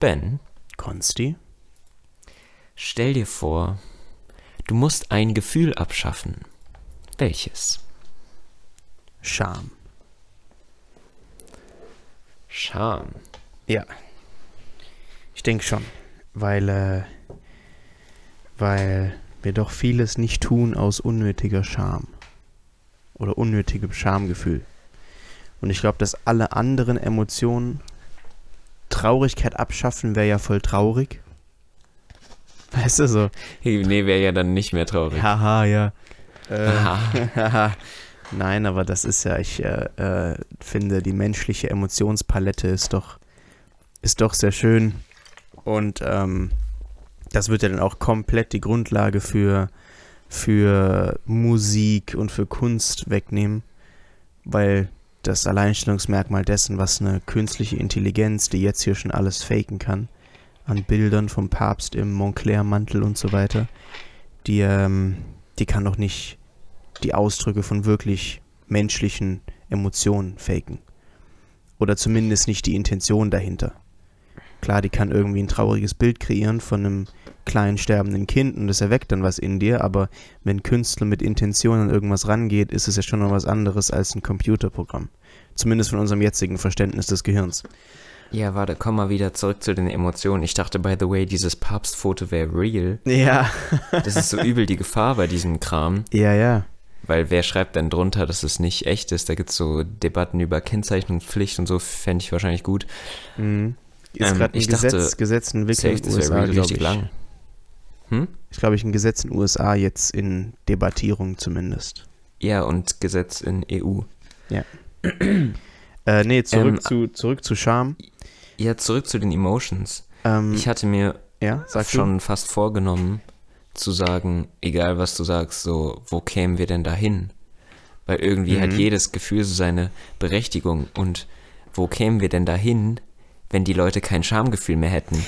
Ben, Konsti? stell dir vor, du musst ein Gefühl abschaffen. Welches? Scham. Scham. Ja. Ich denke schon. Weil, äh, weil wir doch vieles nicht tun aus unnötiger Scham. Oder unnötigem Schamgefühl. Und ich glaube, dass alle anderen Emotionen Traurigkeit abschaffen wäre ja voll traurig. Weißt du so? Nee, wäre ja dann nicht mehr traurig. Haha, ja. Äh, Nein, aber das ist ja, ich äh, äh, finde, die menschliche Emotionspalette ist doch, ist doch sehr schön. Und ähm, das wird ja dann auch komplett die Grundlage für, für Musik und für Kunst wegnehmen, weil das Alleinstellungsmerkmal dessen, was eine künstliche Intelligenz, die jetzt hier schon alles faken kann, an Bildern vom Papst im Montclair-Mantel und so weiter, die, ähm, die kann doch nicht die Ausdrücke von wirklich menschlichen Emotionen faken. Oder zumindest nicht die Intention dahinter. Klar, die kann irgendwie ein trauriges Bild kreieren von einem kleinen sterbenden Kind und das erweckt dann was in dir, aber wenn Künstler mit Intention an irgendwas rangeht, ist es ja schon noch was anderes als ein Computerprogramm. Zumindest von unserem jetzigen Verständnis des Gehirns. Ja, warte, komm mal wieder zurück zu den Emotionen. Ich dachte, by the way, dieses Papstfoto wäre real. Ja. Das ist so übel die Gefahr bei diesem Kram. ja, ja. Weil wer schreibt denn drunter, dass es nicht echt ist? Da gibt es so Debatten über Kennzeichnungspflicht und so, fände ich wahrscheinlich gut. Mhm. Ist Ähm, gerade ein ich dachte, Gesetz, Gesetz in Entwicklung in den USA, richtig ich. lang. Hm? Ich glaube, ich ein Gesetz in den USA jetzt in Debattierung zumindest. Ja, und Gesetz in EU. Äh, nee, zurück, Ähm, zu, zurück zu Scham. Ja, zurück zu den Emotions. Ähm, Ich hatte mir ja, schon fast vorgenommen, zu sagen, egal was du sagst, so, wo kämen wir denn dahin? Weil irgendwie hat Mhm. jedes Gefühl so seine Berechtigung. Und wo kämen wir denn dahin, wenn die Leute kein Schamgefühl mehr hätten?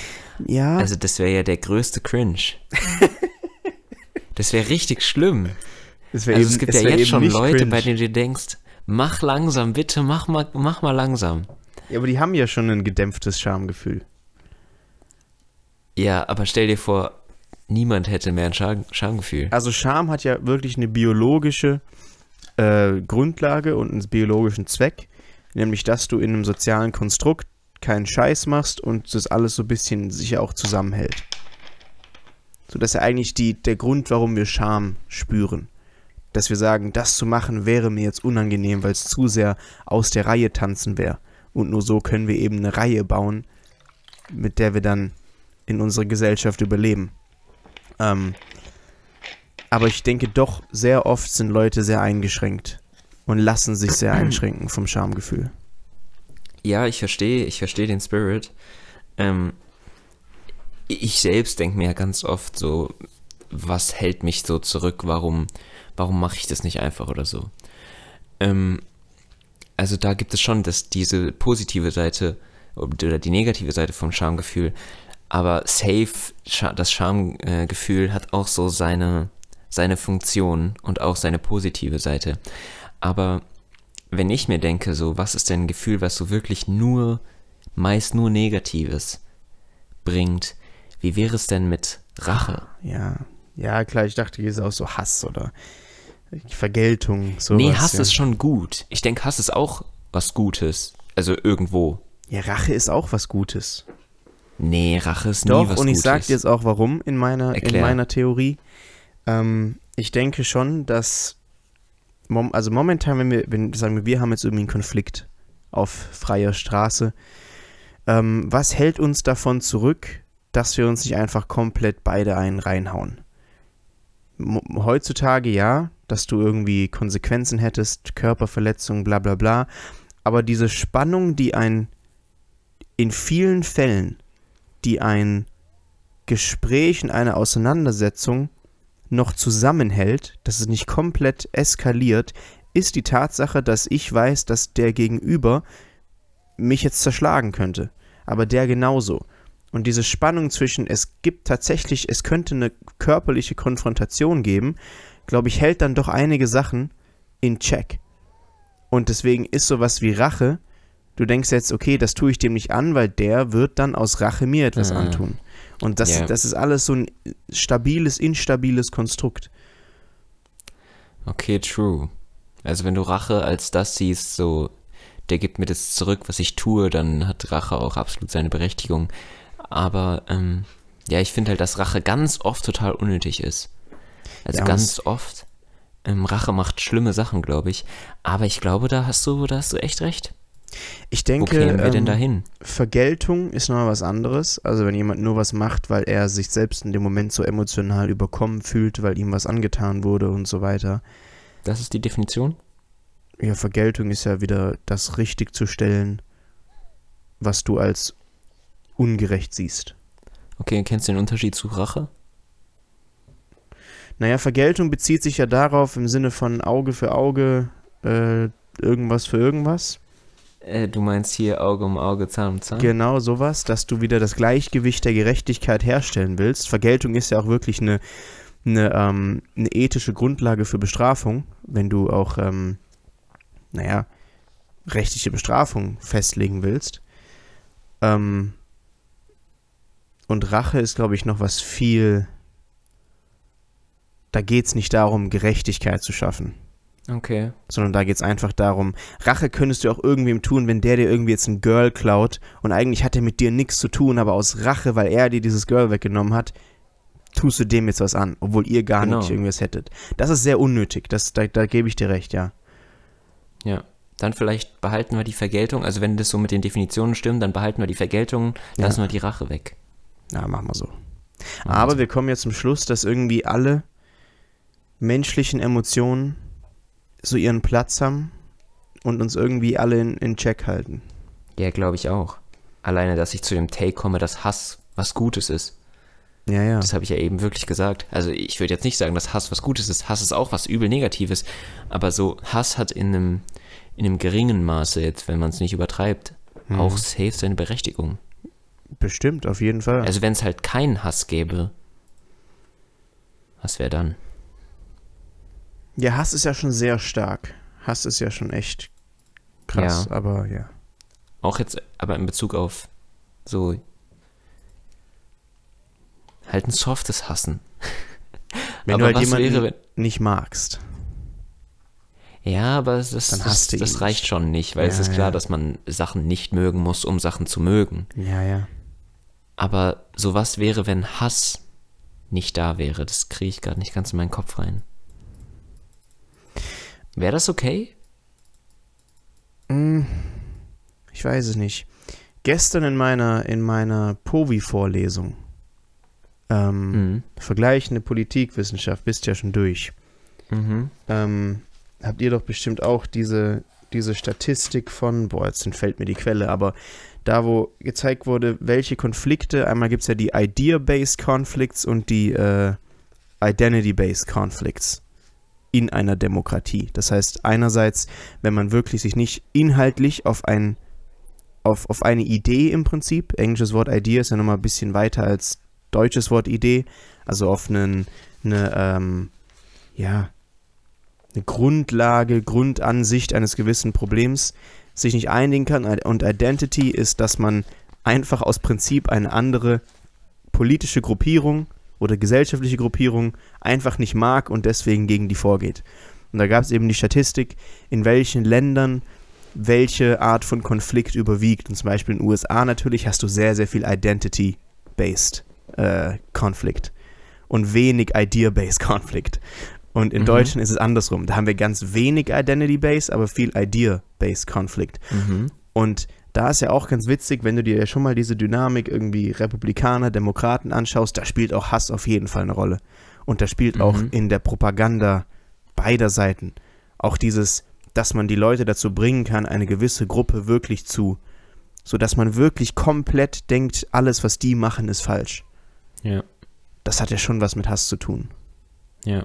Ja, Also das wäre ja der größte Cringe. das wäre richtig schlimm. es wär Also eben- es gibt ja jetzt schon Leute, cringe. bei denen du denkst, mach langsam, bitte, mach mal, mach mal langsam. Ja, aber die haben ja schon ein gedämpftes Schamgefühl. Ja, aber stell dir vor, niemand hätte mehr ein Scham Schamgefühl. Also Scham hat ja wirklich eine biologische äh, Grundlage und einen biologischen Zweck, nämlich dass du in einem sozialen Konstrukt keinen Scheiß machst und das alles so ein bisschen sich auch zusammenhält. So, das ist ja eigentlich die, der Grund, warum wir Scham spüren. Dass wir sagen, das zu machen wäre mir jetzt unangenehm, weil es zu sehr aus der Reihe tanzen wäre. Und nur so können wir eben eine Reihe bauen, mit der wir dann in unserer Gesellschaft überleben. Ähm, aber ich denke doch, sehr oft sind Leute sehr eingeschränkt und lassen sich sehr einschränken vom Schamgefühl. Ja, ich verstehe, ich verstehe den Spirit. Ähm, ich selbst denke mir ja ganz oft so, was hält mich so zurück? Warum, warum mache ich das nicht einfach oder so? Ähm, also da gibt es schon das, diese positive Seite oder die negative Seite vom Schamgefühl. Aber safe, das Schamgefühl hat auch so seine, seine Funktion und auch seine positive Seite. Aber wenn ich mir denke, so, was ist denn ein Gefühl, was so wirklich nur, meist nur Negatives bringt, wie wäre es denn mit Rache? Ja, ja, klar, ich dachte, hier ist auch so Hass oder Vergeltung, sowas. nee, Hass ja. ist schon gut. Ich denke, Hass ist auch was Gutes. Also irgendwo. Ja, Rache ist auch was Gutes. Nee, Rache ist nie Doch, was und ich Gutes. sag dir jetzt auch warum in meiner, in meiner Theorie. Ähm, ich denke schon, dass mom also momentan, wenn wir, wenn sagen wir, wir haben jetzt irgendwie einen Konflikt auf freier Straße, ähm, was hält uns davon zurück, dass wir uns nicht einfach komplett beide einen reinhauen? Heutzutage ja, dass du irgendwie Konsequenzen hättest, Körperverletzung, bla bla bla, aber diese Spannung, die ein in vielen Fällen, die ein Gespräch und eine Auseinandersetzung noch zusammenhält, dass es nicht komplett eskaliert, ist die Tatsache, dass ich weiß, dass der Gegenüber mich jetzt zerschlagen könnte. Aber der genauso. Und diese Spannung zwischen, es gibt tatsächlich, es könnte eine körperliche Konfrontation geben, glaube ich, hält dann doch einige Sachen in Check. Und deswegen ist sowas wie Rache Du denkst jetzt, okay, das tue ich dem nicht an, weil der wird dann aus Rache mir etwas Ah. antun. Und das, Ja. das ist alles so ein stabiles, instabiles Konstrukt. Okay, true. Also wenn du Rache als das siehst, so, der gibt mir das zurück, was ich tue, dann hat Rache auch absolut seine Berechtigung. Aber ähm, ja, ich finde halt, dass Rache ganz oft total unnötig ist. Also Ja, ganz oft. Ähm, Rache macht schlimme Sachen, glaube ich. Aber ich glaube, da hast du, da hast du echt recht. Ich Wo denke, kämen wir denn ähm, dahin? Vergeltung ist nochmal was anderes. Also wenn jemand nur was macht, weil er sich selbst in dem Moment so emotional überkommen fühlt, weil ihm was angetan wurde und so weiter. Das ist die Definition? Ja, Vergeltung ist ja wieder das richtig zu stellen, was du als ungerecht siehst. Okay, kennst du den Unterschied zu Rache? Naja, Vergeltung bezieht sich ja darauf im Sinne von Auge für Auge, äh, irgendwas für irgendwas. Äh, du meinst hier Auge um Auge, Zahn um Zahn? Genau sowas, dass du wieder das Gleichgewicht der Gerechtigkeit herstellen willst. Vergeltung ist ja auch wirklich eine, eine, ähm, eine ethische Grundlage für Bestrafung, wenn du auch, ähm, naja, rechtliche Bestrafung festlegen willst. Ähm, und Rache ist, glaube ich, noch was viel. Da geht es nicht darum, Gerechtigkeit zu schaffen Okay. sondern da geht es einfach darum, Rache könntest du auch irgendwem tun, wenn der dir irgendwie jetzt ein Girl klaut und eigentlich hat er mit dir nichts zu tun, aber aus Rache, weil er dir dieses Girl weggenommen hat, tust du dem jetzt was an, obwohl ihr gar Genau. nicht irgendwas hättet. Das ist sehr unnötig, das, da, da gebe ich dir recht, ja. Ja. Dann vielleicht behalten wir die Vergeltung. Also wenn das so mit den Definitionen stimmt, dann behalten wir die Vergeltung, Ja. lassen wir die Rache weg. Ja, machen wir so. Machen Aber wir wir kommen jetzt zum Schluss, dass irgendwie alle menschlichen Emotionen so ihren Platz haben und uns irgendwie alle in, in Check halten. Ja, glaube ich auch. Alleine, dass ich zu dem Take komme, dass Hass was Gutes ist. Ja, ja. Das habe ich ja eben wirklich gesagt. Also ich würde jetzt nicht sagen, dass Hass was Gutes ist. Hass ist auch was übel Negatives. Aber so Hass hat in einem, in einem geringen Maße jetzt, wenn man es nicht übertreibt, Mhm. auch safe seine Berechtigung. Bestimmt, auf jeden Fall. Also wenn es halt keinen Hass gäbe, was wäre dann? Ja, Hass ist ja schon sehr stark. Hass ist ja schon echt krass, Ja. aber ja. Auch jetzt, aber in Bezug auf so halt ein softes Hassen. Wenn aber du halt jemanden wäre, wenn, nicht magst. Ja, aber das, das, das reicht schon nicht, weil es Ja, ist klar, ja. dass man Sachen nicht mögen muss, um Sachen zu mögen. Ja, ja. Aber so was wäre, wenn Hass nicht da wäre? Das kriege ich gerade nicht ganz in meinen Kopf rein. Wäre das okay? Hm, ich weiß es nicht. Gestern in meiner, in meiner POVI-Vorlesung, ähm, Mhm. vergleichende Politikwissenschaft, bist ja schon durch, Mhm. ähm, habt ihr doch bestimmt auch diese, diese Statistik von, boah, jetzt entfällt mir die Quelle, aber da, wo gezeigt wurde, welche Konflikte, einmal gibt es ja die Idea-Based Conflicts und die äh, Identity-Based Conflicts in einer Demokratie. Das heißt, einerseits, wenn man wirklich sich nicht inhaltlich auf ein auf, auf eine Idee im Prinzip, englisches Wort Idea ist ja nochmal ein bisschen weiter als deutsches Wort Idee, also auf einen, eine, ähm, ja, eine Grundlage, Grundansicht eines gewissen Problems sich nicht einigen kann. Und Identity ist, dass man einfach aus Prinzip eine andere politische Gruppierung oder gesellschaftliche Gruppierung einfach nicht mag und deswegen gegen die vorgeht. Und da gab es eben die Statistik, in welchen Ländern welche Art von Konflikt überwiegt. Und zum Beispiel in den USA natürlich hast du sehr, sehr viel Identity-based äh, Konflikt und wenig Idea-based Konflikt. Und in Mhm. Deutschland ist es andersrum. Da haben wir ganz wenig Identity-based, aber viel Idea-based Konflikt. Mhm. Und da ist ja auch ganz witzig, wenn du dir ja schon mal diese Dynamik irgendwie Republikaner, Demokraten anschaust, da spielt auch Hass auf jeden Fall eine Rolle. Und da spielt auch Mhm. in der Propaganda beider Seiten auch dieses, dass man die Leute dazu bringen kann, eine gewisse Gruppe wirklich zu, so dass man wirklich komplett denkt, alles, was die machen, ist falsch. Ja, Das hat ja schon was mit Hass zu tun. ja.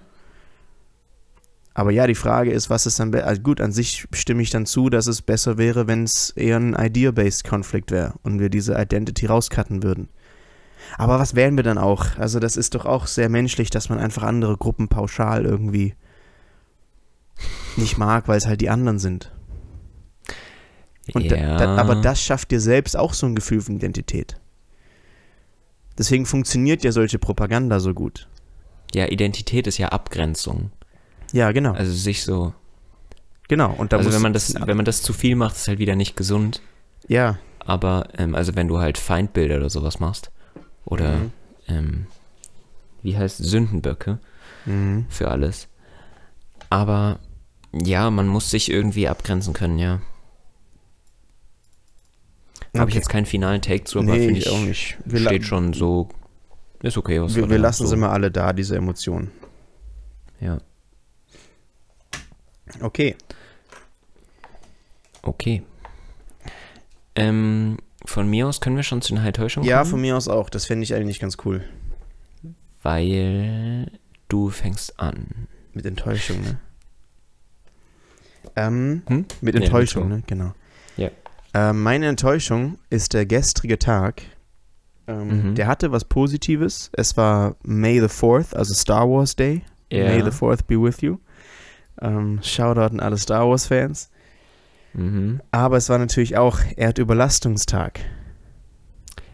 Aber ja, die Frage ist, was ist dann, also gut, an sich stimme ich dann zu, dass es besser wäre, wenn es eher ein Idea-based Konflikt wäre und wir diese Identity rauscutten würden. Aber was wären wir dann auch? Also das ist doch auch sehr menschlich, dass man einfach andere Gruppen pauschal irgendwie nicht mag, weil es halt die anderen sind. Und da, da, aber das schafft dir selbst auch so ein Gefühl von Identität. Deswegen funktioniert ja solche Propaganda so gut. Ja, Identität ist ja Abgrenzung. Ja, genau. Also sich so. Genau. Und da also muss- wenn man das, wenn man das zu viel macht, ist halt wieder nicht gesund. Ja, Aber ähm, also wenn du halt Feindbilder oder sowas machst oder Mhm. ähm, wie heißt Sündenböcke mhm. für alles. Aber ja, man muss sich irgendwie abgrenzen können, ja. Habe ich Okay. jetzt keinen finalen Take zu, aber nee, finde ich auch nicht. Wir, steht schon so. Ist okay, was wir, wir lassen so, sie mal alle da, diese Emotionen. Ja, Okay. okay. Ähm, von mir aus können wir schon zu den Enttäuschungen Ja, kommen, von mir aus auch. Das fände ich eigentlich ganz cool. weil du fängst an. Mit Enttäuschung, ne? Ähm, Hm? mit Nee, Enttäuschung, mit ne? Genau. Ja. Ähm, meine Enttäuschung ist der gestrige Tag. Ähm, Mhm. Der hatte was Positives. Es war May the 4th, also Star Wars Day. May the 4th be with you. Ähm, Shoutout an alle Star Wars-Fans. Mhm. Aber es war natürlich auch Erdüberlastungstag.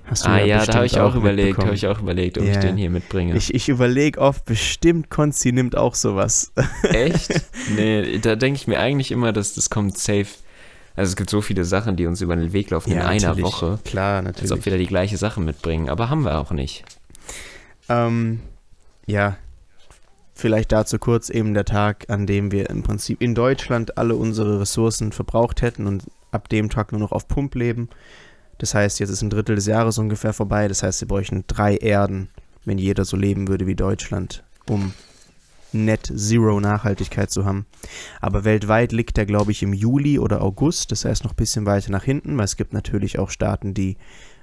Hast Ah ja, da habe ich auch überlegt, mitbekommen. habe ich auch überlegt, ob ich Ja. den hier mitbringe. Ich, ich überlege oft, bestimmt Konzi nimmt auch sowas. Echt? Nee, da denke ich mir eigentlich immer, dass das kommt safe. Also es gibt so viele Sachen, die uns über den Weg laufen in einer. Woche, Klar, als natürlich. ob wir da die gleiche Sache mitbringen. Aber haben wir auch nicht. Ähm, ja, vielleicht dazu kurz eben der Tag, an dem wir im Prinzip in Deutschland alle unsere Ressourcen verbraucht hätten und ab dem Tag nur noch auf Pump leben. Das heißt, jetzt ist ein Drittel des Jahres ungefähr vorbei. Das heißt, wir bräuchten drei Erden, wenn jeder so leben würde wie Deutschland, um Net Zero Nachhaltigkeit zu haben. Aber weltweit liegt der, glaube ich, im Juli oder August. Das heißt noch ein bisschen weiter nach hinten, weil es gibt natürlich auch Staaten, die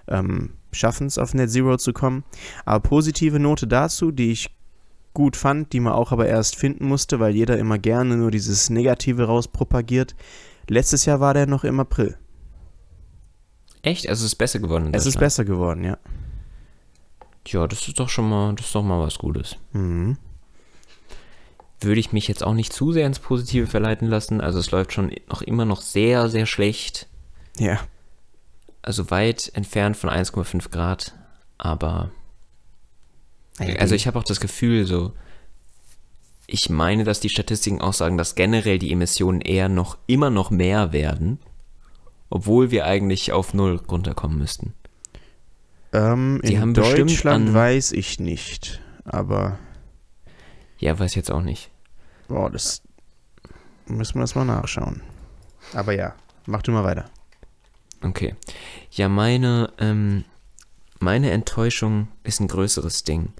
ähm, schaffen es, auf Net Zero zu kommen. Aber positive Note dazu, die ich gut fand, die man auch aber erst finden musste, weil jeder immer gerne nur dieses Negative rauspropagiert. Letztes Jahr war der noch im April. Echt? Also es ist besser geworden. in Es ist besser geworden, ja. Ja, das ist doch schon mal, das ist doch mal was Gutes. Mhm. Würde ich mich jetzt auch nicht zu sehr ins Positive verleiten lassen. Also es läuft schon noch immer noch sehr, sehr schlecht. Ja. Also weit entfernt von 1,5 Grad. Aber Also ich habe auch das Gefühl, so, ich meine, dass die Statistiken auch sagen, dass generell die Emissionen eher noch immer noch mehr werden, obwohl wir eigentlich auf Null runterkommen müssten. ähm, die in Deutschland an- weiß ich nicht, aber Ja, weiß jetzt auch nicht. boah, das müssen wir das mal nachschauen. Aber ja, mach du mal weiter. Okay. Ja, meine, ähm, meine Enttäuschung ist ein größeres Ding.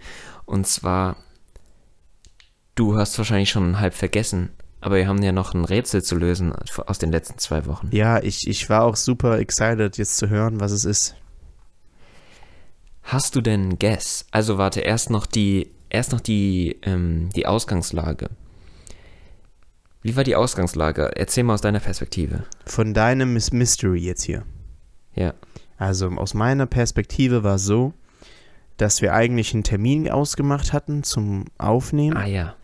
Und zwar, du hast wahrscheinlich schon halb vergessen, aber wir haben ja noch ein Rätsel zu lösen aus den letzten zwei Wochen. Ja, ich, ich war auch super excited, jetzt zu hören, was es ist. Hast du denn einen Guess? Also warte, erst noch die, erst noch die, ähm, die Ausgangslage. Wie war die Ausgangslage? Erzähl mal aus deiner Perspektive. Von deinem Miss Mystery jetzt hier. Ja. Also aus meiner Perspektive war es so, dass wir eigentlich einen Termin ausgemacht hatten zum Aufnehmen. Ah ja.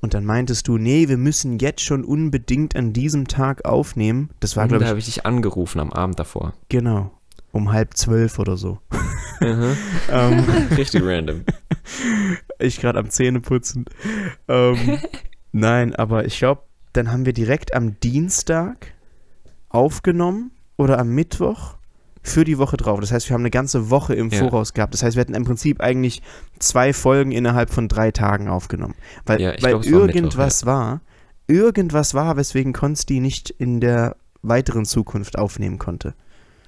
Und dann meintest du, nee, wir müssen jetzt schon unbedingt an diesem Tag aufnehmen. Das war, Und glaube da ich, habe ich dich angerufen am Abend davor. genau, um halb zwölf oder so. Mhm. ähm, Richtig random. ich gerade am Zähneputzen. Ähm, nein, aber ich glaube, dann haben wir direkt am Dienstag aufgenommen oder am Mittwoch für die Woche drauf. Das heißt, wir haben eine ganze Woche im Ja. Voraus gehabt. Das heißt, wir hatten im Prinzip eigentlich zwei Folgen innerhalb von drei Tagen aufgenommen. Weil, Ja, weil glaub, es war Mittwoch, irgendwas war, irgendwas war, weswegen Konsti nicht in der weiteren Zukunft aufnehmen konnte.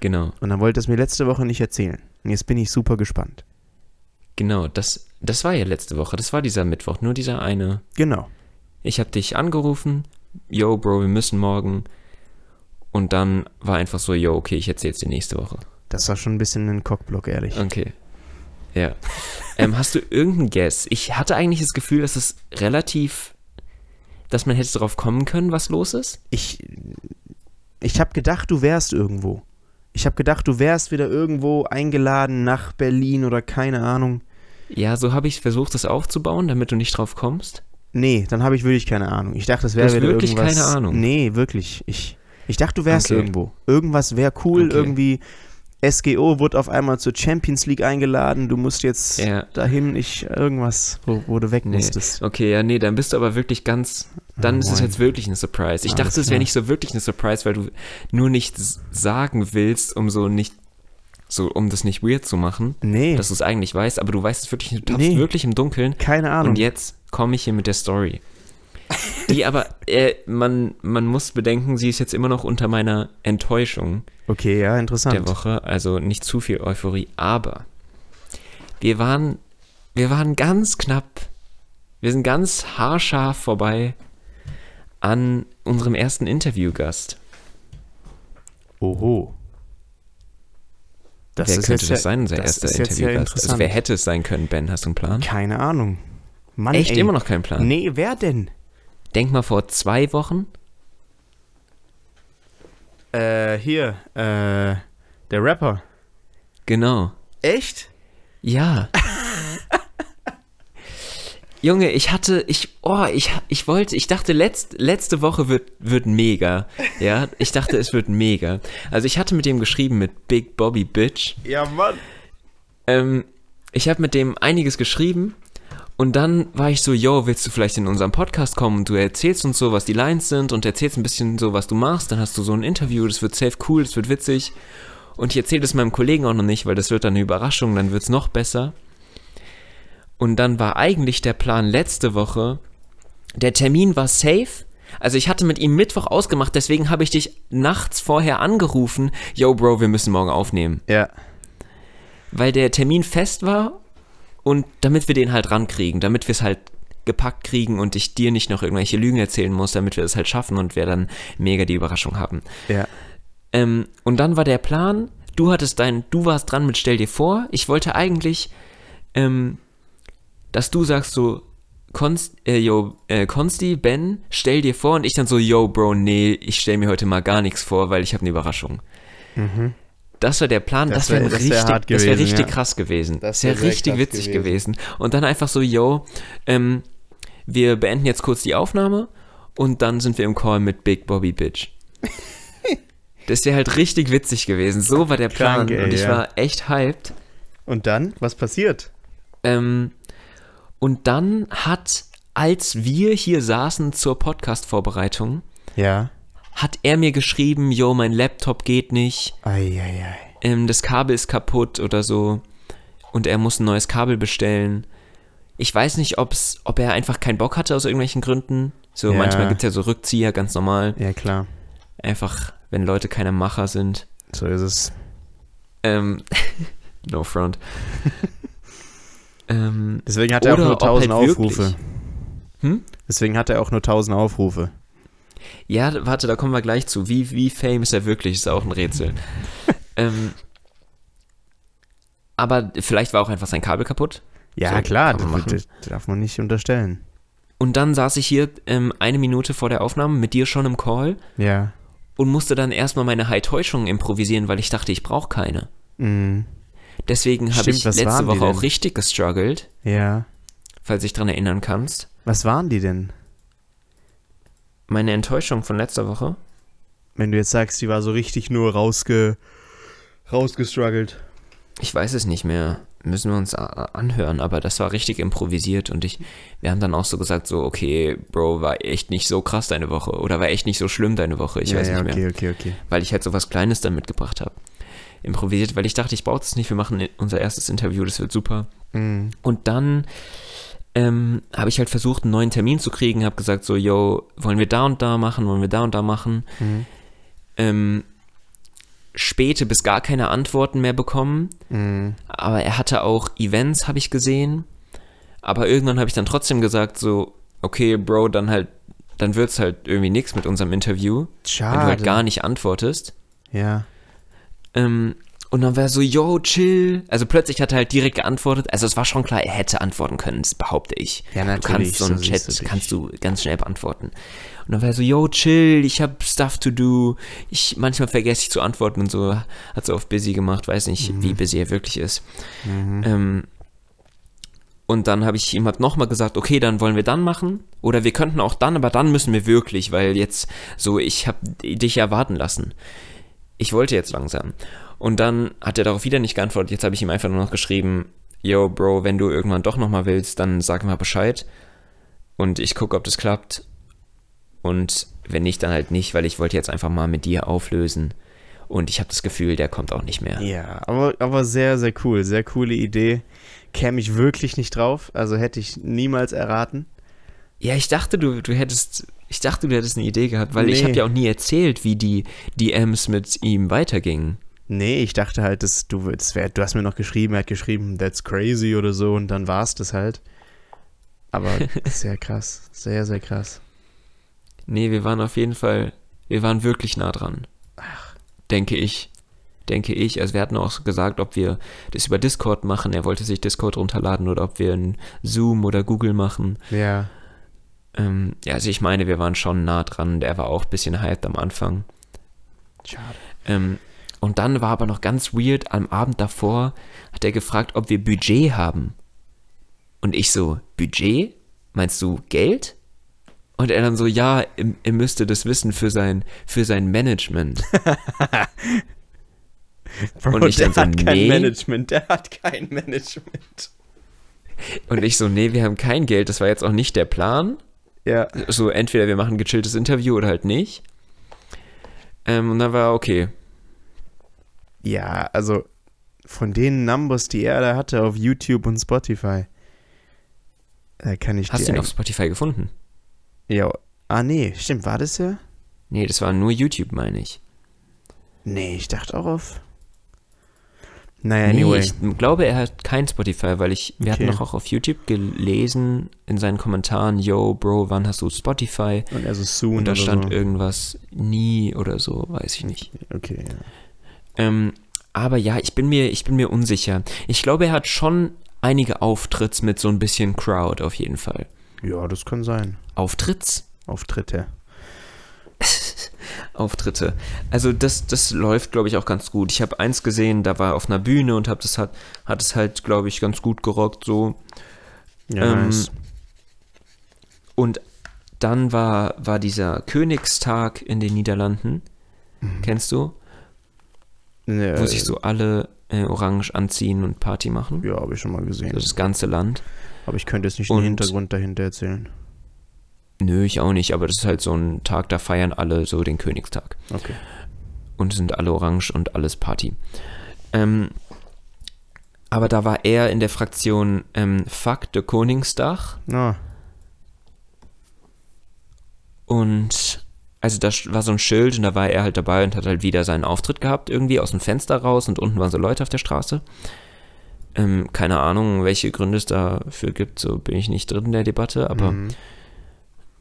Genau, Und dann wollte es mir letzte Woche nicht erzählen. Und jetzt bin ich super gespannt. genau. Das, das war ja letzte Woche. Das war dieser Mittwoch. Nur dieser eine. Genau. Ich habe dich angerufen. Yo, Bro, wir müssen morgen. Und dann war einfach so, yo, okay, ich erzähl's dir nächste Woche. Das war schon ein bisschen ein Cockblock, ehrlich. Okay. Ja. ähm, hast du irgendeinen Guess? Ich hatte eigentlich das Gefühl, dass es relativ, dass man hätte drauf kommen können, was los ist. Ich, ich habe gedacht, du wärst irgendwo. Ich habe gedacht, du wärst wieder irgendwo eingeladen nach Berlin oder keine Ahnung. Ja, so habe ich versucht, das aufzubauen, damit du nicht drauf kommst. Nee, dann habe ich wirklich keine Ahnung. Ich dachte, das wäre wieder wirklich irgendwas. keine Ahnung? Nee, wirklich. Ich, Ich dachte, du wärst Okay. irgendwo. Irgendwas wäre cool, Okay. irgendwie. SGO wurde auf einmal zur Champions League eingeladen. Du musst jetzt Ja. dahin, ich irgendwas, wo, wo du weg Nee. musstest. Okay, ja, nee, dann bist du aber wirklich ganz. Dann Oh, ist es jetzt wirklich eine Surprise. Ich Alles dachte, es wäre nicht so wirklich eine Surprise, weil du nur nichts sagen willst, um so nicht. So, um das nicht weird zu machen, Nee, dass du es eigentlich weißt, aber du weißt es wirklich, du tappst Nee. wirklich im Dunkeln. keine Ahnung. Und jetzt komme ich hier mit der Story. Die aber, äh, man, man muss bedenken, sie ist jetzt immer noch unter meiner Enttäuschung okay, ja, interessant. der Woche, also nicht zu viel Euphorie, aber wir waren, wir waren ganz knapp, wir sind ganz haarscharf vorbei an unserem ersten Interviewgast. Oho. Das wer könnte jetzt das sein, unser das erster Interviewgast? also wer hätte es sein können, Ben? Hast du einen Plan? Keine Ahnung. Mann, Echt ey. immer noch keinen Plan? Nee, wer denn? Denk mal vor zwei Wochen. Äh, hier, äh, der Rapper. Genau. Echt? Ja. Junge, ich hatte, ich, oh, ich, ich wollte, ich dachte, letzt, letzte Woche wird, wird mega. Ja, ich dachte, es wird mega. Also ich hatte mit dem geschrieben, mit Big Bobby Bitch. Ja, Mann. Ähm, ich habe mit dem einiges geschrieben und dann war ich so, yo, willst du vielleicht in unserem Podcast kommen? Und du erzählst uns so, was die Lines sind und erzählst ein bisschen so, was du machst, dann hast du so ein Interview, das wird safe cool, das wird witzig. Und ich erzähle das meinem Kollegen auch noch nicht, weil das wird dann eine Überraschung, dann wird es noch besser. Und dann war eigentlich der Plan letzte Woche, der Termin war safe, also ich hatte mit ihm Mittwoch ausgemacht, deswegen habe ich dich nachts vorher angerufen, yo Bro, wir müssen morgen aufnehmen. Ja. weil der Termin fest war und damit wir den halt rankriegen, damit wir es halt gepackt kriegen und ich dir nicht noch irgendwelche Lügen erzählen muss, damit wir es halt schaffen und wir dann mega die Überraschung haben. Ja. Ähm, und dann war der Plan, du hattest dein, du warst dran mit Stell dir vor. Ich wollte eigentlich, ähm, dass du sagst so, Konst, äh, yo, äh, Konsti, Ben, stell dir vor und ich dann so, yo, Bro, nee, ich stell mir heute mal gar nichts vor, weil ich habe eine Überraschung. Das war der Plan, Das das, wäre wär- wär richtig, das wäre gewesen, richtig ja. krass gewesen. Das wäre wär richtig witzig gewesen. gewesen. Und dann einfach so, yo, ähm, wir beenden jetzt kurz die Aufnahme und dann sind wir im Call mit Big Bobby Bitch. Das wäre halt richtig witzig gewesen. So war der Plan Krank, ey, und ich ja. war echt hyped. Und dann? Was passiert? Ähm, und dann hat, als wir hier saßen zur Podcast-Vorbereitung, Ja. Hat er mir geschrieben, yo, mein Laptop geht nicht, Eieiei. ähm, das Kabel ist kaputt oder so und er muss ein neues Kabel bestellen. Ich weiß nicht, ob's, ob er einfach keinen Bock hatte aus irgendwelchen Gründen. So Ja. manchmal gibt es ja so Rückzieher, ganz normal. Ja, klar. Einfach, wenn Leute keine Macher sind. So ist es. Ähm, no front. ähm, Deswegen hat er auch nur ob 1000 halt Aufrufe. Hm? Deswegen hat er auch nur 1000 Aufrufe. Ja, warte, da kommen wir gleich zu. Wie, wie fame ist er wirklich? Ist auch ein Rätsel. ähm, aber vielleicht war auch einfach sein Kabel kaputt. Ja, So, klar, das, das darf man nicht unterstellen. Und dann saß ich hier ähm, eine Minute vor der Aufnahme mit dir schon im Call Ja. und musste dann erstmal meine High-Täuschungen improvisieren, weil ich dachte, ich brauche keine. Mhm. Deswegen habe ich letzte Woche auch richtig gestruggelt, Ja. falls du dich dran erinnern kannst. Was waren die denn? Meine Enttäuschung von letzter Woche. Wenn du jetzt sagst, die war so richtig nur rausge rausgestruggelt. Ich weiß es nicht mehr. Müssen wir uns anhören, aber das war richtig improvisiert und ich, wir haben dann auch so gesagt, so, okay, Bro, war echt nicht so krass deine Woche oder war echt nicht so schlimm deine Woche, ich ja, weiß ja, nicht okay, mehr. okay, okay. Weil ich halt so was Kleines dann mitgebracht habe. Improvisiert, weil ich dachte, ich brauche das nicht, wir machen unser erstes Interview, das wird super. Mhm. Und dann ähm, habe ich halt versucht, einen neuen Termin zu kriegen, habe gesagt, so, yo, wollen wir da und da machen, wollen wir da und da machen. Mhm. Ähm, späte bis gar keine Antworten mehr bekommen. Mhm. Aber er hatte auch Events, habe ich gesehen. Aber irgendwann habe ich dann trotzdem gesagt, so, okay, Bro, dann halt, dann wird's halt irgendwie nichts mit unserem Interview, Schade. wenn du halt gar nicht antwortest. Ja. Ähm, und dann war er so, yo, chill. Also plötzlich hat er halt direkt geantwortet. Also es war schon klar, er hätte antworten können, das behaupte ich. Ja, Du natürlich, kannst so einen so Chat, du kannst du ganz schnell beantworten. Und dann war er so, yo, chill, ich habe Stuff to do. Ich, manchmal vergesse ich zu antworten und so. Hat so auf busy gemacht, weiß nicht, Mhm. wie busy er wirklich ist. Ähm, Und dann habe ich ihm halt nochmal gesagt, okay, dann wollen wir dann machen. Oder wir könnten auch dann, aber dann müssen wir wirklich, weil jetzt so, ich habe dich ja warten lassen. Ich wollte jetzt langsam. Und dann hat er darauf wieder nicht geantwortet. Jetzt habe ich ihm einfach nur noch geschrieben, yo, Bro, wenn du irgendwann doch nochmal willst, dann sag mal Bescheid. Und ich gucke, ob das klappt. Und wenn nicht, dann halt nicht, weil ich wollte jetzt einfach mal mit dir auflösen. Und ich habe das Gefühl, der kommt auch nicht mehr. Ja, aber, aber sehr, sehr cool. Sehr coole Idee käme ich wirklich nicht drauf. Also hätte ich niemals erraten. Ja, ich dachte, du, du hättest, ich dachte, du hättest eine Idee gehabt, weil nee. ich habe ja auch nie erzählt, wie die DMs mit ihm weitergingen. Nee, ich dachte halt, dass du, das wär, du hast mir noch geschrieben, er hat geschrieben, that's crazy oder so und dann war es das halt. Aber sehr krass, sehr, sehr krass. Nee, wir waren auf jeden Fall, wir waren wirklich nah dran. Ach. Denke ich denke ich. Also wir hatten auch gesagt, ob wir das über Discord machen. Er wollte sich Discord runterladen oder ob wir ein Zoom oder Google machen. Ja. Ähm, ja, also ich meine, wir waren schon nah dran. Der war auch ein bisschen hyped am Anfang. Schade. Ähm, und dann war aber noch ganz weird, am Abend davor hat er gefragt, ob wir Budget haben. Und ich so, Budget? Meinst du Geld? Und er dann so, ja, er, müsste das wissen für sein, für sein Management. Bro, und ich dann so, hat kein nee. Management, der hat kein Management. Und ich so, nee, wir haben kein Geld, das war jetzt auch nicht der Plan. Ja. So, entweder wir machen ein gechilltes Interview oder halt nicht. Ähm, und dann war okay. Ja, also von den Numbers, die er da hatte auf YouTube und Spotify, da kann ich Hast du ihn auf Spotify gefunden? Ja. Ah, nee, stimmt, war das ja? Nee, das war nur YouTube, meine ich. Nee, ich dachte auch auf naja, anyway. Nee, ich glaube, er hat kein Spotify, weil ich, wir okay. hatten doch auch auf YouTube gelesen in seinen Kommentaren, yo, Bro, wann hast du Spotify? Und er so soon Und da stand so. irgendwas nie oder so, weiß ich nicht. Okay, ja. Ähm, aber ja, ich bin mir, ich bin mir unsicher. Ich glaube, er hat schon einige Auftritts mit so ein bisschen Crowd auf jeden Fall. Ja, das kann sein. Auftritts? Auftritte. Auftritte. Also das, das läuft, glaube ich, auch ganz gut. Ich habe eins gesehen, da war er auf einer Bühne und hab das hat, hat es halt, glaube ich, ganz gut gerockt so. Ja, ähm, nice. Und dann war, war dieser Königstag in den Niederlanden. Mhm. Kennst du? Ja, Wo sich so alle äh, orange anziehen und Party machen. Ja, habe ich schon mal gesehen. Das, das ganze Land. Aber ich könnte jetzt nicht und, den Hintergrund dahinter erzählen. Nö, ich auch nicht, aber das ist halt so ein Tag, da feiern alle so den Königstag. Okay. Und sind alle orange und alles Party. Ähm, aber da war er in der Fraktion ähm, Fuck de Koningsdag. Oh. Und also da war so ein Schild und da war er halt dabei und hat halt wieder seinen Auftritt gehabt, irgendwie aus dem Fenster raus und unten waren so Leute auf der Straße. Ähm, keine Ahnung, welche Gründe es dafür gibt, so bin ich nicht drin in der Debatte, aber mhm.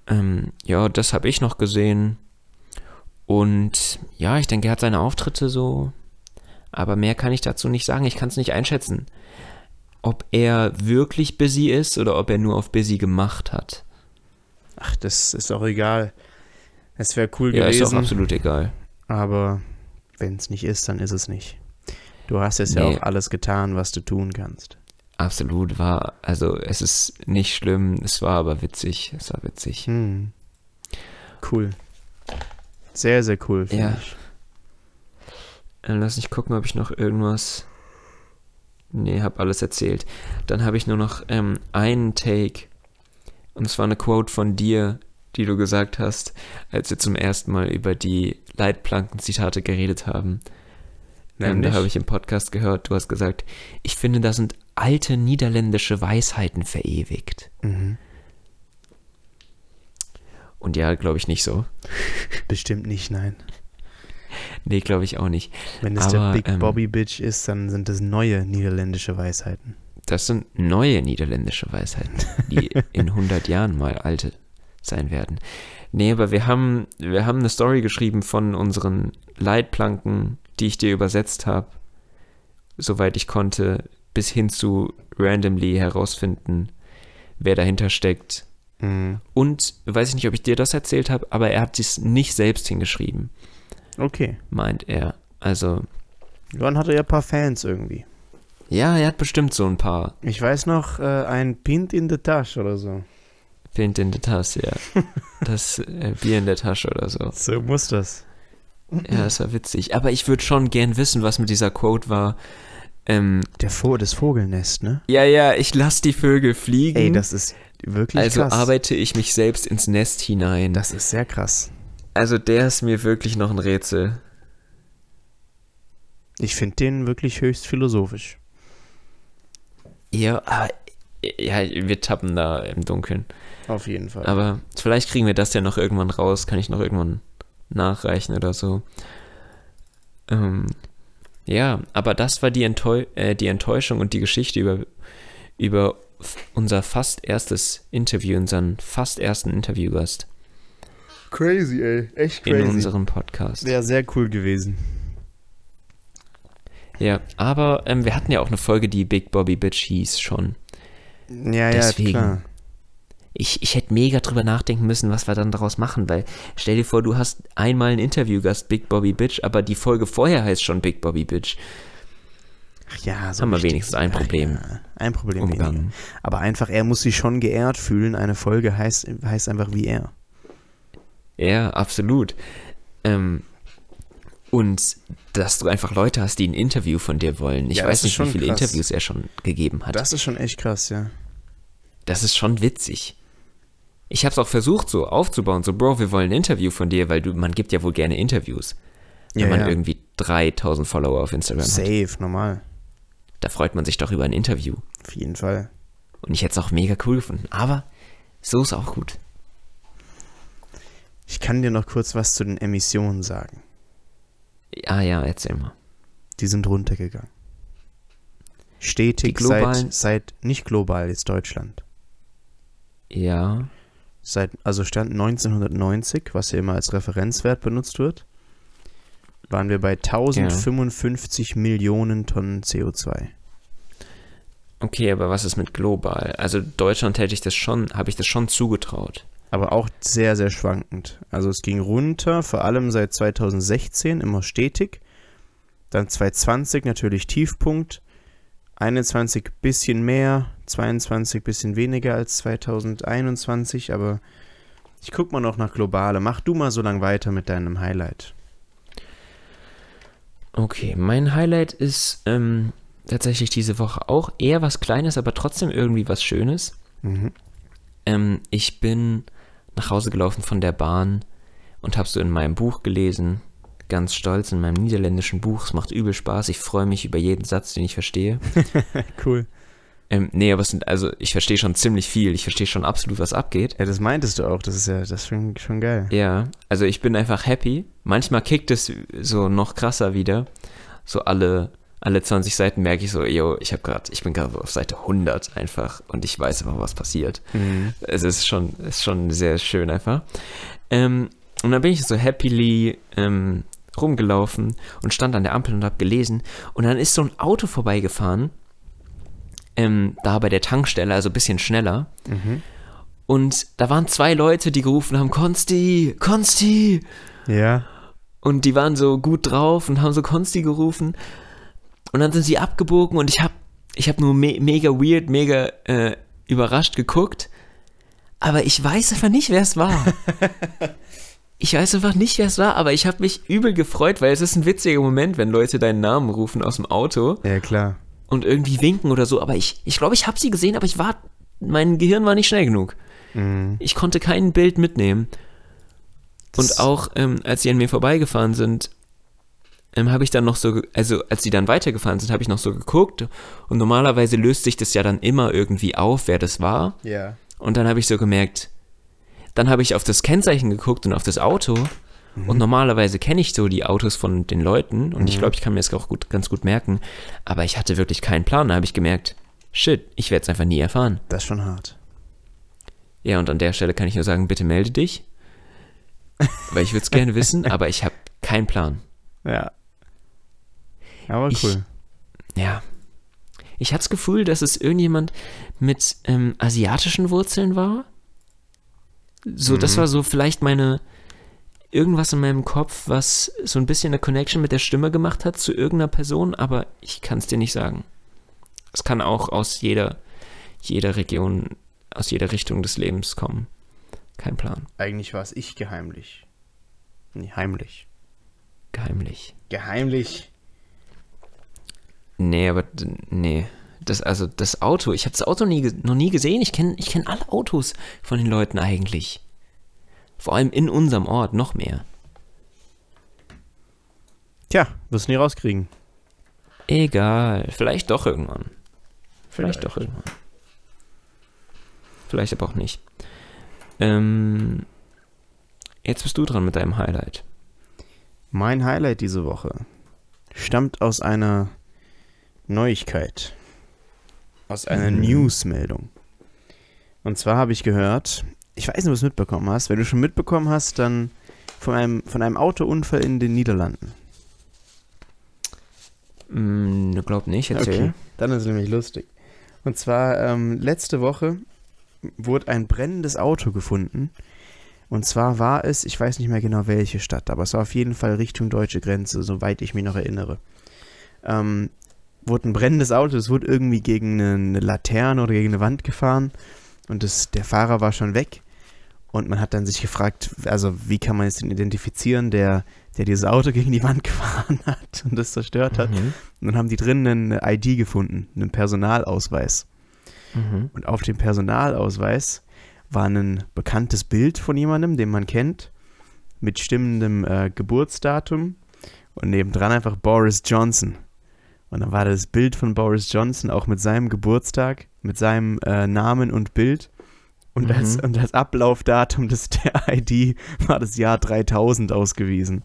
Ähm, ja, das habe ich noch gesehen. Und ja, ich denke, er hat seine Auftritte so. Aber mehr kann ich dazu nicht sagen. Ich kann es nicht einschätzen. Ob er wirklich busy ist oder ob er nur auf busy gemacht hat. Ach, das ist auch egal. Es wäre cool ja, gewesen. Ja, ist auch absolut egal. Aber wenn es nicht ist, dann ist es nicht. Du hast jetzt nee. ja auch alles getan, was du tun kannst. Absolut war, also es ist nicht schlimm, es war aber witzig, es war witzig. Hm. Cool. Sehr, sehr cool. Ja. Ich. Äh, lass mich gucken, ob ich noch irgendwas. Nee, hab alles erzählt. Dann habe ich nur noch ähm, einen Take. Und es war eine Quote von dir, die du gesagt hast, als wir zum ersten Mal über die Leitplanken-Zitate geredet haben. Ähm, da habe ich im Podcast gehört, du hast gesagt, ich finde, da sind alte niederländische Weisheiten verewigt. Mhm. Und ja, glaube ich nicht so. Bestimmt nicht, nein. Nee, glaube ich auch nicht. Wenn es Aber, der Big ähm, Bobby Bitch ist, dann sind das neue niederländische Weisheiten. Das sind neue niederländische Weisheiten, die in 100 Jahren mal alte sein werden. Nee, aber wir haben, wir haben eine Story geschrieben von unseren Leitplanken, die ich dir übersetzt habe, soweit ich konnte, bis hin zu randomly herausfinden, wer dahinter steckt. Mhm. Und weiß ich nicht, ob ich dir das erzählt habe, aber er hat es nicht selbst hingeschrieben. Okay. Meint er. Also. Dann hat er ja ein paar Fans irgendwie. Ja, er hat bestimmt so ein paar. Ich weiß noch, äh, ein Pint in the Tasche oder so. Pint in der Tasse, ja. Das äh, Bier in der Tasche oder so. So muss das. Ja, das war witzig. Aber ich würde schon gern wissen, was mit dieser Quote war. Ähm, Der Vo das Vogelnest, ne? ja, ja, ich lass die Vögel fliegen. Ey, das ist wirklich also krass. arbeite ich mich selbst ins Nest hinein. das ist sehr krass. also der ist mir wirklich noch ein Rätsel. Ich finde den wirklich höchst philosophisch. Ja, aber ja, wir tappen da im Dunkeln. Auf jeden Fall. Aber vielleicht kriegen wir das ja noch irgendwann raus, kann ich noch irgendwann nachreichen oder so. Ähm, ja, aber das war die, Enttäu äh, die Enttäuschung und die Geschichte über, über unser fast erstes Interview, unseren fast ersten Interviewgast crazy, ey. Echt in unserem Podcast. Wäre sehr cool gewesen. Ja, aber ähm, wir hatten ja auch eine Folge, die Big Bobby Bitch hieß schon. Ja, Deswegen. ja, klar. Ich, ich hätte mega drüber nachdenken müssen, was wir dann daraus machen, weil stell dir vor, du hast einmal einen Interviewgast, Big Bobby Bitch, aber die Folge vorher heißt schon Big Bobby Bitch. Ach ja, so Haben wir wenigstens ein Ach Problem Ja, ein Problem weniger. umgangen. Aber einfach, er muss sich schon geehrt fühlen. Eine Folge heißt, heißt einfach wie er. Ja, absolut. Ähm, und dass du einfach Leute hast, die ein Interview von dir wollen. Ich Ja, weiß nicht, wie viele krass. Interviews er schon gegeben hat. Das ist schon echt krass, ja. Das ist schon witzig. Ich habe es auch versucht, so aufzubauen, so, Bro, wir wollen ein Interview von dir, weil du, man gibt ja wohl gerne Interviews. Wenn Ja, man ja. irgendwie 3000 Follower auf Instagram hat. Safe, normal. Da freut man sich doch über ein Interview. Auf jeden Fall. Und ich hätte es auch mega cool gefunden. Aber so ist auch gut. Ich kann dir noch kurz was zu den Emissionen sagen. Ja, ja, erzähl mal. Die sind runtergegangen. Stetig seit, seit, nicht global, jetzt Deutschland. Ja, Seit, also Stand 1990, was ja immer als Referenzwert benutzt wird, waren wir bei 1055 Millionen Tonnen CO2. okay, aber was ist mit global? Also Deutschland hätte ich das schon, habe ich das schon zugetraut. Aber auch sehr, sehr schwankend. Also es ging runter, vor allem seit 2016 immer stetig. Dann 2020 natürlich Tiefpunkt. 21 bisschen mehr, 22 bisschen weniger als 2021, aber ich guck mal noch nach globale. Mach du mal so lang weiter mit deinem Highlight. Okay, mein Highlight ist ähm, tatsächlich diese Woche auch eher was Kleines, aber trotzdem irgendwie was Schönes. Mhm. Ähm, ich bin nach Hause gelaufen von der Bahn und habe so in meinem Buch gelesen, ganz stolz in meinem niederländischen Buch. Es macht übel Spaß. Ich freue mich über jeden Satz, den ich verstehe. Cool. Ähm, nee, aber es sind, also ich verstehe schon ziemlich viel. Ich verstehe schon absolut, was abgeht. Ja, das meintest du auch. Das ist ja das ist schon, schon geil. Ja, also ich bin einfach happy. Manchmal kickt es so noch krasser wieder. So alle, alle 20 Seiten merke ich so, yo, ich habe gerade, ich bin gerade auf Seite 100 einfach und ich weiß einfach, was passiert. Mhm. Es ist schon, es ist schon sehr schön einfach. Ähm, und dann bin ich so happily ähm, rumgelaufen und stand an der Ampel und habe gelesen. Und dann ist so ein Auto vorbeigefahren, ähm, da bei der Tankstelle, also ein bisschen schneller. Mhm. Und da waren zwei Leute, die gerufen haben, Konsti, Konsti. Ja. Und die waren so gut drauf und haben so Konsti gerufen. Und dann sind sie abgebogen und ich habe ich hab nur me mega weird, mega äh, überrascht geguckt. Aber ich weiß einfach nicht, wer es war. ich weiß einfach nicht, wer es war, aber ich habe mich übel gefreut, weil es ist ein witziger Moment, wenn Leute deinen Namen rufen aus dem Auto Ja, klar. und irgendwie winken oder so. Aber ich ich, glaube, ich habe sie gesehen, aber ich war, mein Gehirn war nicht schnell genug. Mhm. Ich konnte kein Bild mitnehmen. Das- Und auch, ähm, als sie an mir vorbeigefahren sind, ähm, habe ich dann noch so, also als sie dann weitergefahren sind, habe ich noch so geguckt. Und normalerweise löst sich das ja dann immer irgendwie auf, wer das war. Ja. Und dann habe ich so gemerkt, dann habe ich auf das Kennzeichen geguckt und auf das Auto. Und normalerweise kenne ich so die Autos von den Leuten. Und ich glaube, ich kann mir das auch gut, ganz gut merken. Aber ich hatte wirklich keinen Plan. Da habe ich gemerkt, shit, ich werde es einfach nie erfahren. Das ist schon hart. Ja, und an der Stelle kann ich nur sagen, bitte melde dich. Weil ich würde es gerne wissen, aber ich habe keinen Plan. Ja. Aber Ich- cool. Ja. Ich hatte das Gefühl, dass es irgendjemand mit ähm, asiatischen Wurzeln war. So, das Mhm. war so vielleicht meine, irgendwas in meinem Kopf, was so ein bisschen eine Connection mit der Stimme gemacht hat zu irgendeiner Person, aber ich kann es dir nicht sagen. Es kann auch aus jeder, jeder Region, aus jeder Richtung des Lebens kommen. Kein Plan. Eigentlich war es ich geheimlich. Nee, heimlich. Geheimlich. Geheimlich. Nee, aber nee. Das, also das Auto, ich habe das Auto nie, noch nie gesehen. Ich kenne ich kenn alle Autos von den Leuten eigentlich. Vor allem in unserem Ort noch mehr. Tja, wirst nie rauskriegen. Egal. Vielleicht doch irgendwann. Vielleicht, Vielleicht. doch irgendwann. Vielleicht aber auch nicht. Ähm, jetzt bist du dran mit deinem Highlight. Mein Highlight diese Woche stammt aus einer Neuigkeit. Aus einer Mhm. Newsmeldung. Und zwar habe ich gehört, ich weiß nicht, ob du es mitbekommen hast. Wenn du schon mitbekommen hast, dann von einem, von einem Autounfall in den Niederlanden. Hm, glaub nicht, erzähl. dann ist es nämlich lustig. Und zwar ähm, letzte Woche wurde ein brennendes Auto gefunden. Und zwar war es, ich weiß nicht mehr genau welche Stadt, aber es war auf jeden Fall Richtung deutsche Grenze, soweit ich mich noch erinnere. Ähm, wurde ein brennendes Auto, es wurde irgendwie gegen eine, eine Laterne oder gegen eine Wand gefahren und das, der Fahrer war schon weg. Und man hat dann sich gefragt, also wie kann man jetzt den identifizieren, der, der dieses Auto gegen die Wand gefahren hat und das zerstört hat. Mhm. Und dann haben die drinnen eine ID gefunden, einen Personalausweis. Mhm. Und auf dem Personalausweis war ein bekanntes Bild von jemandem, den man kennt, mit stimmendem äh, Geburtsdatum und nebendran einfach Boris Johnson. Und dann war das Bild von Boris Johnson auch mit seinem Geburtstag, mit seinem äh, Namen und Bild. Und, Mhm. als, und als Ablaufdatum des, der ID war das Jahr 3000 ausgewiesen.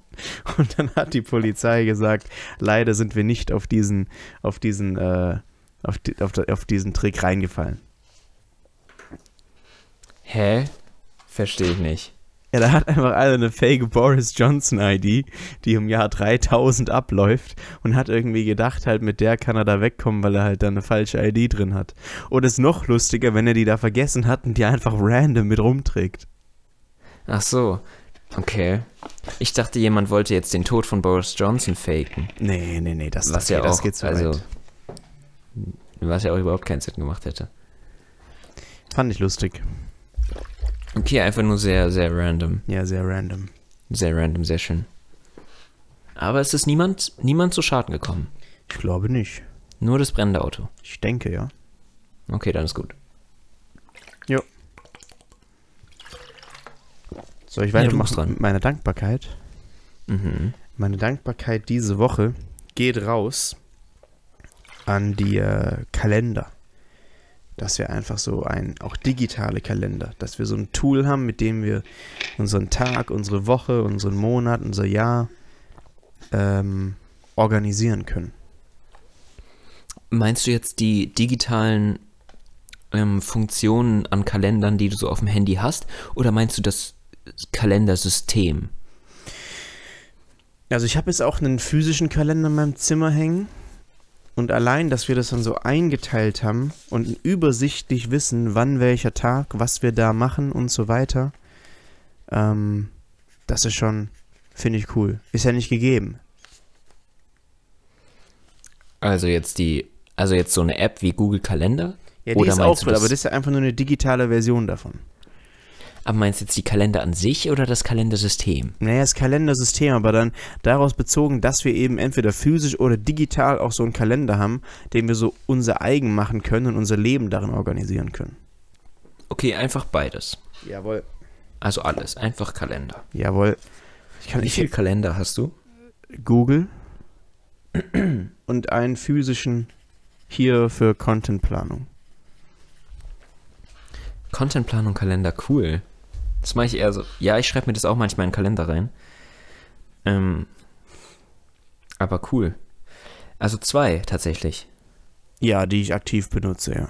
Und dann hat die Polizei gesagt, leider sind wir nicht auf diesen, auf diesen, äh, auf, die, auf, auf diesen Trick reingefallen. Hä? Verstehe ich nicht. Ja, da hat einfach einer eine fake Boris Johnson ID, die im Jahr 3000 abläuft und hat irgendwie gedacht, halt mit der kann er da wegkommen, weil er halt da eine falsche ID drin hat. Und es ist noch lustiger, wenn er die da vergessen hat und die einfach random mit rumträgt. Ach so. Okay. Ich dachte, jemand wollte jetzt den Tod von Boris Johnson faken. Nee, nee, nee, das, Was okay, ja das auch, geht so also, weit. was ja auch überhaupt keinen Sinn gemacht hätte. Fand ich lustig. Okay, einfach nur sehr, sehr random. Ja, sehr random. Sehr random, sehr schön. Aber es ist niemand, niemand zu Schaden gekommen. Ich glaube nicht. Nur das brennende Auto. Ich denke, ja. Okay, dann ist gut. Soll ich Ja, weitermachen dran. mit meiner Dankbarkeit? Mhm. Meine Dankbarkeit diese Woche geht raus an die äh, Kalender. Dass wir einfach so ein, auch digitale Kalender, dass wir so ein Tool haben, mit dem wir unseren Tag, unsere Woche, unseren Monat, unser Jahr ähm, organisieren können. Meinst du jetzt die digitalen ähm, Funktionen an Kalendern, die du so auf dem Handy hast? Oder meinst du das Kalendersystem? Also ich habe jetzt auch einen physischen Kalender in meinem Zimmer hängen. Und allein, dass wir das dann so eingeteilt haben und übersichtlich wissen, wann welcher Tag, was wir da machen und so weiter, ähm, das ist schon, finde ich cool. Ist ja nicht gegeben. Also jetzt die, also jetzt so eine App wie Google Kalender? Ja, die Oder ist auch cool, aber das ist ja einfach nur eine digitale Version davon. Aber meinst du jetzt die Kalender an sich oder das Kalendersystem? Naja, das Kalendersystem, aber dann daraus bezogen, dass wir eben entweder physisch oder digital auch so einen Kalender haben, den wir so unser eigen machen können und unser Leben darin organisieren können. Okay, einfach beides. Jawohl. Also alles, einfach Kalender. Jawohl. Wie viele Kalender hast du? Google und einen physischen hier für Contentplanung. Contentplanung, Kalender, cool. Das mache ich eher so. Ja, ich schreibe mir das auch manchmal in den Kalender rein. Ähm, aber cool. Also zwei tatsächlich. Ja, die ich aktiv benutze, ja.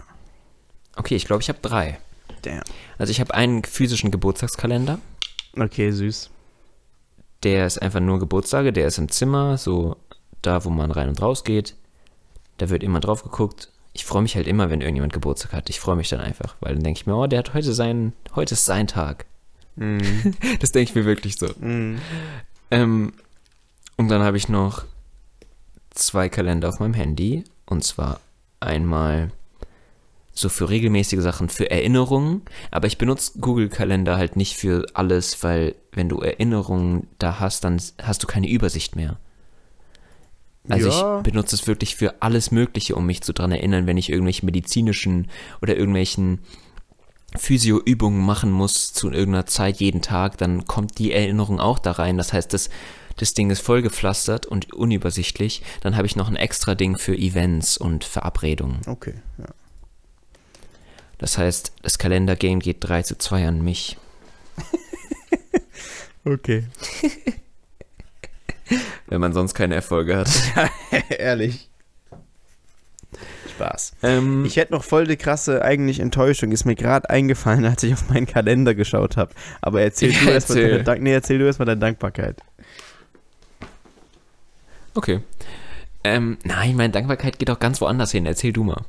Okay, ich glaube, ich habe drei. Damn. Also ich habe einen physischen Geburtstagskalender. Okay, süß. Der ist einfach nur Geburtstage, der ist im Zimmer, so da, wo man rein und raus geht. Da wird immer drauf geguckt. Ich freue mich halt immer, wenn irgendjemand Geburtstag hat. Ich freue mich dann einfach, weil dann denke ich mir, oh, der hat heute sein, heute ist sein Tag. Mhm. Das denke ich mir wirklich so. Mhm. Ähm, und dann habe ich noch zwei Kalender auf meinem Handy. Und zwar einmal so für regelmäßige Sachen, für Erinnerungen, aber ich benutze Google Kalender halt nicht für alles, weil wenn du Erinnerungen da hast, dann hast du keine Übersicht mehr. Also Ja. ich benutze es wirklich für alles Mögliche, um mich zu dran erinnern, wenn ich irgendwelche medizinischen oder irgendwelchen Physioübungen machen muss zu irgendeiner Zeit jeden Tag, dann kommt die Erinnerung auch da rein. Das heißt, das, das Ding ist vollgepflastert und unübersichtlich. Dann habe ich noch ein extra Ding für Events und Verabredungen. Okay, ja. Das heißt, das Kalendergame geht 3 zu 2 an mich. Okay. Wenn man sonst keine Erfolge hat. Ehrlich. Spaß. ähm, Ich hätte noch voll die krasse eigentlich Enttäuschung. Ist mir gerade eingefallen, als ich auf meinen Kalender geschaut habe. Aber erzähl Ja, du erstmal erzähl. deine, Dank nee, erzähl du erstmal deine Dankbarkeit. okay. Ähm, nein, meine Dankbarkeit geht auch ganz woanders hin. Erzähl du mal.